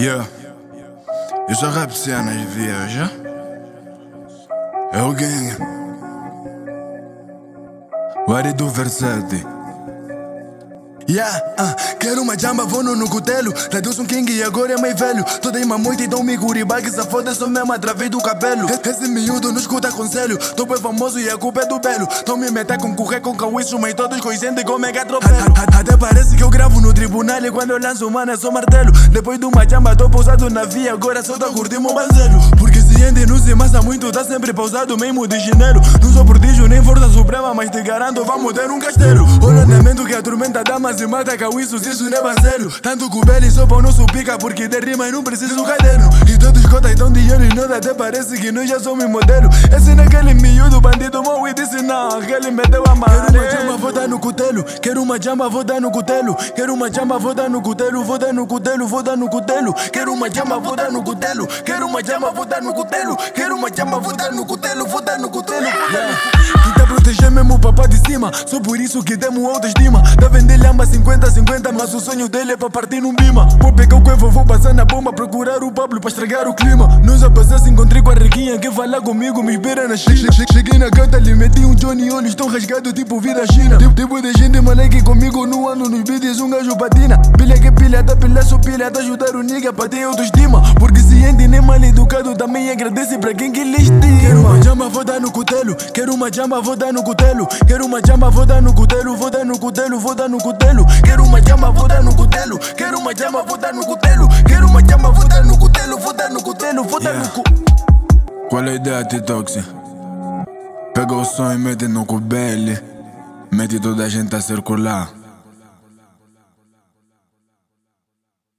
Yeah. Eu sou rap cenas viaja. É o gang. O Ari do Versace. Yeah, uh, quero uma jamba, vou no cutelo Ladilson King e agora é meio velho. Toda uma moita e dão me guribá Que se foda só mesmo através do cabelo. Esse miúdo não escuta conselho. Tô bem famoso e a culpa é do belo. Tô me meter com correr com cawiço Mas todos conscientes como é que atropelo Até parece que eu gravo no tribunal E quando eu lanço mano é só martelo. Depois de uma jamba tô pousado na via Agora só tô curtindo meu banzelo Não se massa muito Tá sempre pausado mesmo de janeiro Não sou prodígio nem força suprema Mas te garanto vamos ter um castelo. Olha o que atormenta damas se mata isso, isso não é banzeiro Tanto que o Belly só o nosso pica Porque de rima e não precisa um caderno. E todos contam tão dinheiro e nada até parece que nós já somos modelo. Esse naquele miúdo bandido mau e disse não Aquele meteu dar no cutelo. Quero uma jamba, vou dar no cutelo. Quero uma jamba, vou dar no cutelo. Vou dar no cutelo, vou dar no cutelo. Quero uma jamba, vou dar no cutelo. Quero uma jamba, vou dar no cutelo. Quero uma jamba, vou dar no cutelo Vou dar no cutelo. Tenta proteger mesmo o papá de cima. Só por isso que demos autoestima. Tá vender lamba 50-50, mas o sonho dele é pra partir num bima. Vou pegar o coivo, vou passar na bomba, procurar o Pablo pra estragar o clima. Nos a passar, se encontrei com a riquinha que falar comigo, me espera na China. Cheguei na gata, lhe meti um Johnny, olhos tão rasgados, tipo vida China. Tipo de gente maleque comigo no ano, nos vídeos, um gajo patina. Pilha que pilha, tá pilha, só pilha, tá ajudar o nigga pra ter autoestima. Porque se ende nem mal educado, também agradece pra quem que lhe estima. Quero uma jamba, vou dar no cutelo. Quero uma jamba, vou dar no cutelo. Quero uma jamba, vou dar no cutelo, vou dar no cutelo, vou dar no cutelo. Quero uma jama, vou dar no cutelo. Quero uma jama, vou dar no cutelo. Quero uma jama, vou dar no cutelo. No vou dar no cu. Qual é a ideia, Titoxi? Pega o som e mete no cubele. Mete toda a gente a circular.